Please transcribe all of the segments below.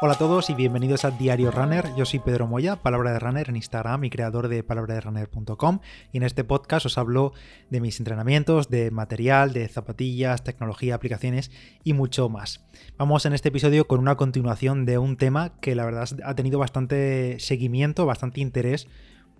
Hola a todos y bienvenidos a Diario Runner. Yo soy Pedro Moya, Palabra de Runner en Instagram y creador de palabraderunner.com. Y en este podcast os hablo de mis entrenamientos, de material, de zapatillas, tecnología, aplicaciones y mucho más. Vamos en este episodio con una continuación de un tema que la verdad ha tenido bastante seguimiento, bastante interés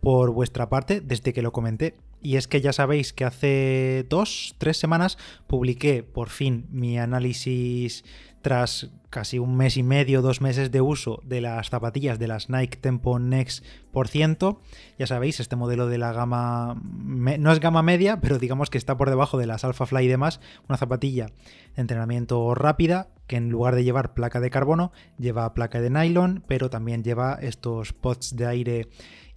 por vuestra parte desde que lo comenté. Y es que ya sabéis que hace dos, tres semanas publiqué por fin mi análisis tras casi un mes y medio, dos meses de uso de las zapatillas de las Nike Tempo Next por ciento. Ya sabéis, este modelo de la gama, no es gama media, pero digamos que está por debajo de las Alpha Fly y demás. Una zapatilla de entrenamiento rápida que en lugar de llevar placa de carbono, lleva placa de nylon, pero también lleva estos pots de aire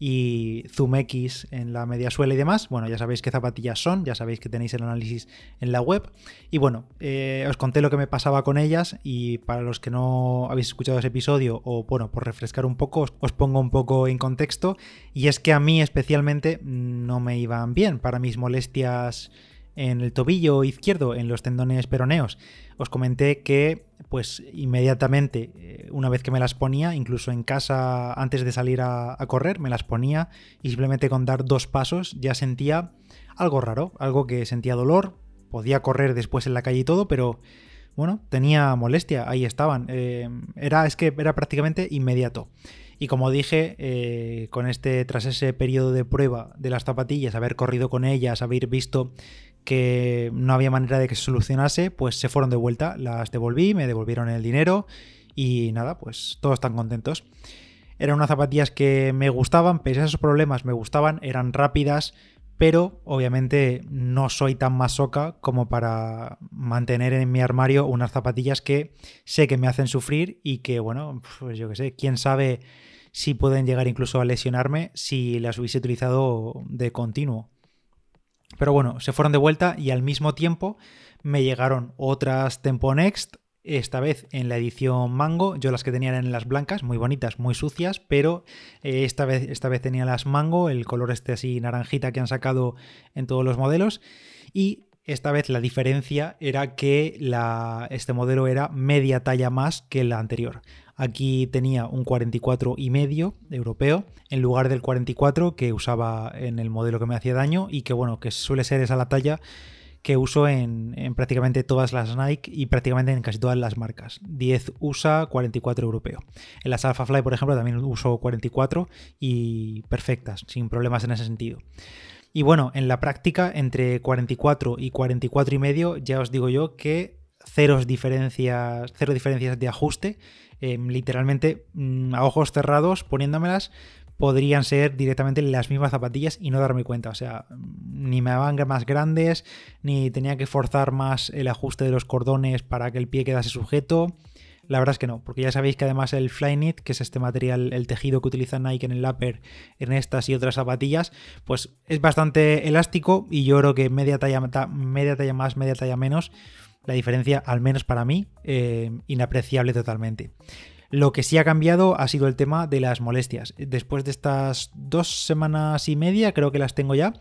y Zoom X en la media suela y demás. Bueno, ya sabéis qué zapatillas son, ya sabéis que tenéis el análisis en la web. Y bueno, eh, os conté lo que me pasaba con ellas y para los que no habéis escuchado ese episodio o bueno, por refrescar un poco, os, pongo un poco en contexto. Y es que a mí especialmente no me iban bien para mis molestias en el tobillo izquierdo, en los tendones peroneos. Os comenté que pues inmediatamente, eh, una vez que me las ponía, incluso en casa antes de salir a, correr, me las ponía y simplemente con dar dos pasos ya sentía algo raro, algo que sentía dolor, podía correr después en la calle y todo, pero bueno, tenía molestia, ahí estaban. Eh, era, es que era prácticamente inmediato. Y como dije, eh, con este, tras ese periodo de prueba de las zapatillas, haber corrido con ellas, haber visto que no había manera de que se solucionase, pues se fueron de vuelta, las devolví, me devolvieron el dinero y nada, pues todos están contentos. Eran unas zapatillas que me gustaban, pese a esos problemas me gustaban, eran rápidas, pero obviamente no soy tan masoca como para mantener en mi armario unas zapatillas que sé que me hacen sufrir y que, bueno, pues yo qué sé, quién sabe si pueden llegar incluso a lesionarme si las hubiese utilizado de continuo. Pero bueno, se fueron de vuelta y al mismo tiempo me llegaron otras Tempo Next, esta vez en la edición Mango. Yo las que tenía eran las blancas, muy bonitas, muy sucias, pero eh, esta, vez, esta vez tenía las Mango, el color este así naranjita que han sacado en todos los modelos. Y esta vez la diferencia era que este modelo era media talla más que la anterior. Aquí tenía un 44 y medio europeo en lugar del 44 que usaba en el modelo que me hacía daño y que bueno, que suele ser esa la talla que uso en, prácticamente todas las Nike y prácticamente en casi todas las marcas. 10 USA, 44 europeo. En las Alpha Fly, por ejemplo, también uso 44 y perfectas, sin problemas en ese sentido. Y bueno, en la práctica, entre 44 y 44 y medio, ya os digo yo que cero diferencias, cero diferencias de ajuste Em, literalmente mm, a ojos cerrados, poniéndomelas, podrían ser directamente las mismas zapatillas y no darme cuenta. O sea, ni me daban más grandes, ni tenía que forzar más el ajuste de los cordones para que el pie quedase sujeto. La verdad es que no, porque ya sabéis que además el Flyknit, que es este material, el tejido que utiliza Nike en el upper, en estas y otras zapatillas, pues es bastante elástico y yo creo que media talla más, media talla menos, la diferencia, al menos para mí, eh, inapreciable totalmente. Lo que sí ha cambiado ha sido el tema de las molestias. Después de estas dos semanas y media, creo que las tengo ya,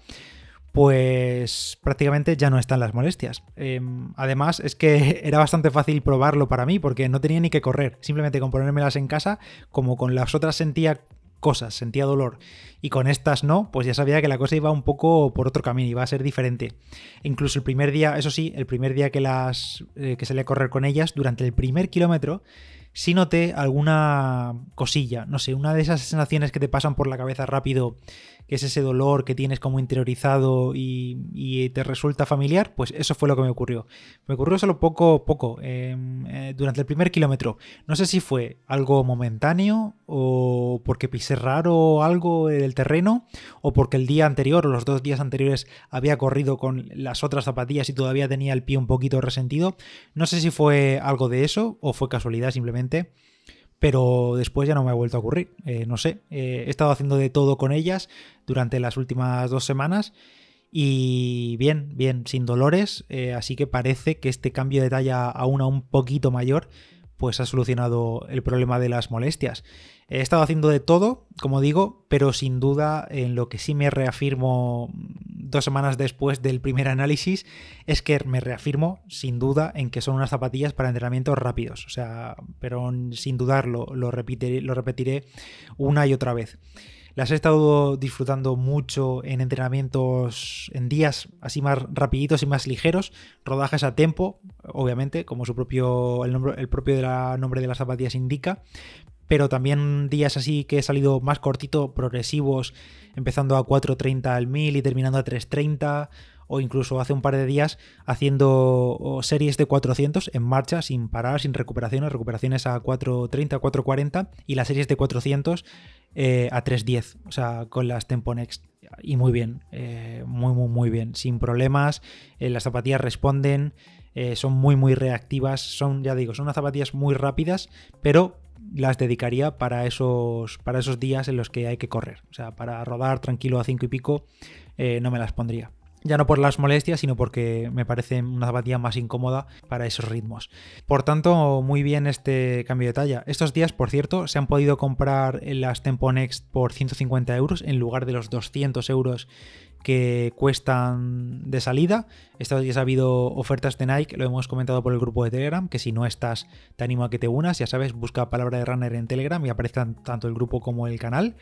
pues prácticamente ya no están las molestias. Em, además, es que era bastante fácil probarlo para mí porque no tenía ni que correr. Simplemente con ponérmelas en casa, como con las otras sentía cosas, sentía dolor. Y con estas no, pues ya sabía que la cosa iba un poco por otro camino, iba a ser diferente. Incluso el primer día, eso sí, el primer día que las eh, que salí a correr con ellas, durante el primer kilómetro, sí noté alguna cosilla, no sé, una de esas sensaciones que te pasan por la cabeza rápido que es ese dolor que tienes como interiorizado y, te resulta familiar, pues eso fue lo que me ocurrió. Me ocurrió solo poco, poco, em, eh, durante el primer kilómetro. No sé si fue algo momentáneo o porque pisé raro algo del terreno o porque el día anterior o los dos días anteriores había corrido con las otras zapatillas y todavía tenía el pie un poquito resentido. No sé si fue algo de eso o fue casualidad simplemente pero después ya no me ha vuelto a ocurrir. Eh, no sé, eh, he estado haciendo de todo con ellas durante las últimas dos semanas y bien, bien, sin dolores, eh, así que parece que este cambio de talla a una un poquito mayor pues ha solucionado el problema de las molestias. He estado haciendo de todo, como digo, pero sin duda en lo que sí me reafirmo dos semanas después del primer análisis es que me reafirmo sin duda en que son unas zapatillas para entrenamientos rápidos. O sea, pero sin dudarlo, lo repetiré, lo repetiré una y otra vez. Las he estado disfrutando mucho en entrenamientos en días así más rapiditos y más ligeros, rodajes a tiempo, obviamente, como su propio el, nombre, el propio de nombre de las zapatillas indica, pero también días así que he salido más cortito, progresivos, empezando a 4.30 al 1000 y terminando a 3.30 o incluso hace un par de días haciendo series de 400 en marcha sin parar, sin recuperaciones, recuperaciones a 4.30, 4.40 y las series de 400 eh, a 3.10, o sea, con las Tempo Next. Y muy bien, eh, muy, muy, muy bien, sin problemas, eh, las zapatillas responden, son muy, muy reactivas, son, ya digo, son unas zapatillas muy rápidas, pero las dedicaría para esos, para esos días en los que hay que correr. O sea, para rodar tranquilo a 5 y pico, eh, no me las pondría. Ya no por las molestias, sino porque me parece una zapatilla más incómoda para esos ritmos. Por tanto, muy bien este cambio de talla. Estos días, por cierto, se han podido comprar las Tempo Next por 150 euros en lugar de los 200 euros que cuestan de salida. Estos días ha habido ofertas de Nike, lo hemos comentado por el grupo de Telegram, que si no estás te animo a que te unas, ya sabes, busca palabra de runner en Telegram y aparece tanto el grupo como el canal.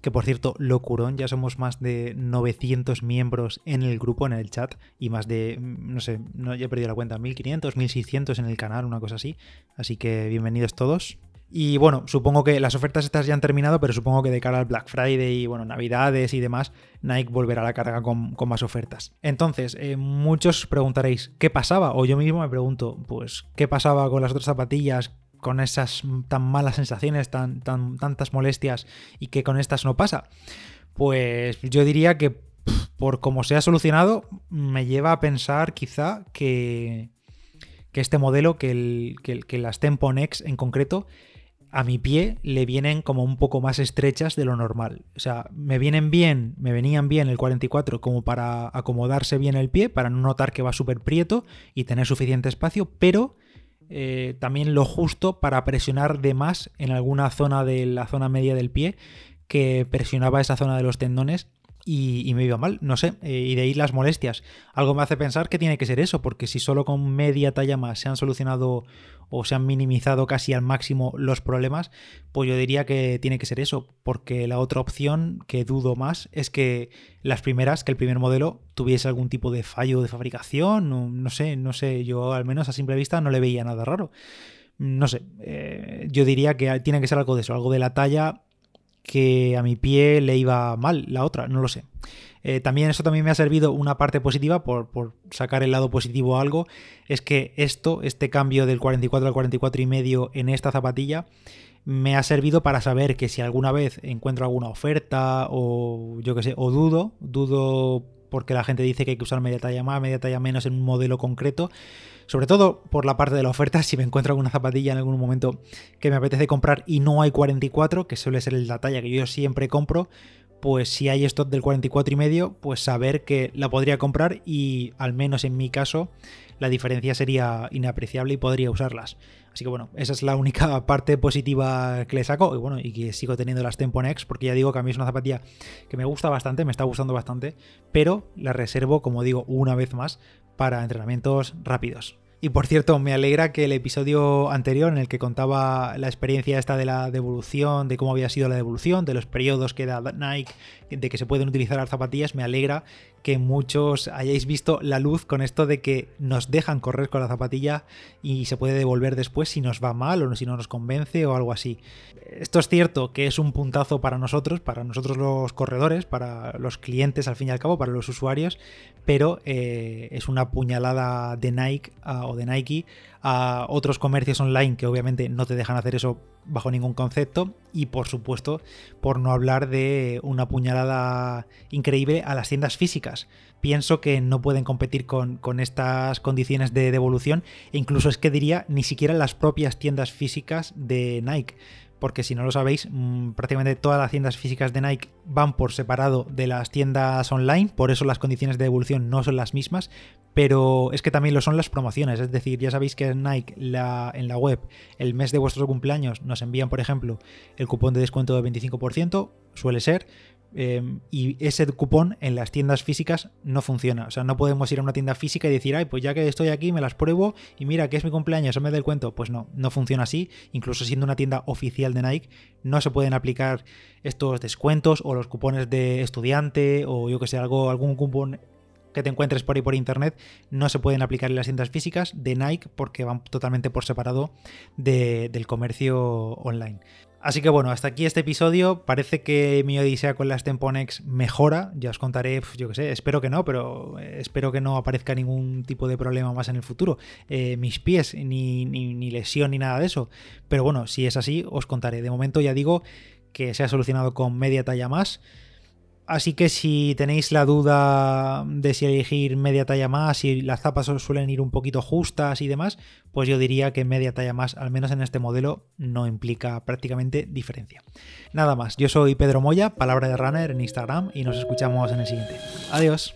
Que por cierto, locurón, ya somos más de 900 miembros en el grupo, en el chat, y más de, no sé, no, ya he perdido la cuenta, 1500, 1600 en el canal, una cosa así. Así que bienvenidos todos. Y bueno, supongo que las ofertas estas ya han terminado, pero supongo que de cara al Black Friday y bueno, Navidades y demás, Nike volverá a la carga con, más ofertas. Entonces, eh, muchos preguntaréis, ¿qué pasaba? O yo mismo me pregunto, pues, ¿qué pasaba con las otras zapatillas? con esas tan malas sensaciones, tan, tan, tantas molestias y que con estas no pasa. Pues yo diría que por cómo se ha solucionado, me lleva a pensar quizá que, que este modelo, que, el, que, que las Tempo Next en concreto, a mi pie le vienen como un poco más estrechas de lo normal. O sea, me vienen bien, me venían bien el 44 como para acomodarse bien el pie, para no notar que va súper prieto y tener suficiente espacio, pero eh, también lo justo para presionar de más en alguna zona de la zona media del pie que presionaba esa zona de los tendones y, me iba mal, no sé, eh, y de ahí las molestias. Algo me hace pensar que tiene que ser eso, porque si solo con media talla más se han solucionado o se han minimizado casi al máximo los problemas, pues yo diría que tiene que ser eso, porque la otra opción que dudo más es que las primeras, que el primer modelo tuviese algún tipo de fallo de fabricación, no, sé, no sé, yo al menos a simple vista no le veía nada raro. No sé, eh, yo diría que tiene que ser algo de eso, algo de la talla que a mi pie le iba mal, la otra, no lo sé. Eh, también eso también me ha servido una parte positiva por, sacar el lado positivo a algo, es que esto, este cambio del 44 al 44 y medio en esta zapatilla, me ha servido para saber que si alguna vez encuentro alguna oferta o yo que sé, o dudo, dudo porque la gente dice que hay que usar media talla más, media talla menos en un modelo concreto, sobre todo por la parte de la oferta, si me encuentro alguna zapatilla en algún momento que me apetece comprar y no hay 44, que suele ser la talla que yo siempre compro, pues si hay stock del 44 y medio, pues saber que la podría comprar y al menos en mi caso la diferencia sería inapreciable y podría usarlas. Así que bueno, esa es la única parte positiva que le saco y bueno, y que sigo teniendo las Tempo Next porque ya digo que a mí es una zapatilla que me gusta bastante, me está gustando bastante, pero la reservo, como digo, una vez más para entrenamientos rápidos. Y por cierto, me alegra que el episodio anterior en el que contaba la experiencia esta de la devolución, de cómo había sido la devolución, de los periodos que da Nike, de que se pueden utilizar las zapatillas, me alegra que muchos hayáis visto la luz con esto de que nos dejan correr con la zapatilla y se puede devolver después si nos va mal o si no nos convence o algo así. Esto es cierto que es un puntazo para nosotros, para nosotros los corredores, para los clientes al fin y al cabo, para los usuarios, pero eh, es una puñalada de Nike o de Nike a otros comercios online que obviamente no te dejan hacer eso bajo ningún concepto y por supuesto por no hablar de una puñalada increíble a las tiendas físicas. Pienso que no pueden competir con, estas condiciones de devolución e incluso es que diría ni siquiera las propias tiendas físicas de Nike porque si no lo sabéis, mm, prácticamente todas las tiendas físicas de Nike van por separado de las tiendas online, por eso las condiciones de devolución no son las mismas, pero es que también lo son las promociones, es decir, ya sabéis que Nike en la web el mes de vuestros cumpleaños nos envían, por ejemplo, el cupón de descuento del 25%, suele ser, Em, y ese cupón en las tiendas físicas no funciona. O sea, no podemos ir a una tienda física y decir, ay, pues ya que estoy aquí, me las pruebo y mira que es mi cumpleaños, me da el cuento. Pues no, no funciona así. Incluso siendo una tienda oficial de Nike, no se pueden aplicar estos descuentos o los cupones de estudiante o yo que sé, algo, algún cupón que te encuentres por ahí por internet no se pueden aplicar en las tiendas físicas de Nike porque van totalmente por separado del comercio online. Así que bueno, hasta aquí este episodio. Parece que mi odisea con las Temponex mejora. Ya os contaré, yo qué sé, espero que no, pero eh, espero que no aparezca ningún tipo de problema más en el futuro. Eh, mis pies, ni, ni lesión, ni nada de eso. Pero bueno, si es así, os contaré. De momento ya digo que se ha solucionado con media talla más. Así que si tenéis la duda de si elegir media talla más, si las zapas suelen ir un poquito justas y demás, pues yo diría que media talla más, al menos en este modelo, no implica prácticamente diferencia. Nada más, yo soy Pedro Moya, palabra de runner en Instagram y nos escuchamos en el siguiente. Adiós.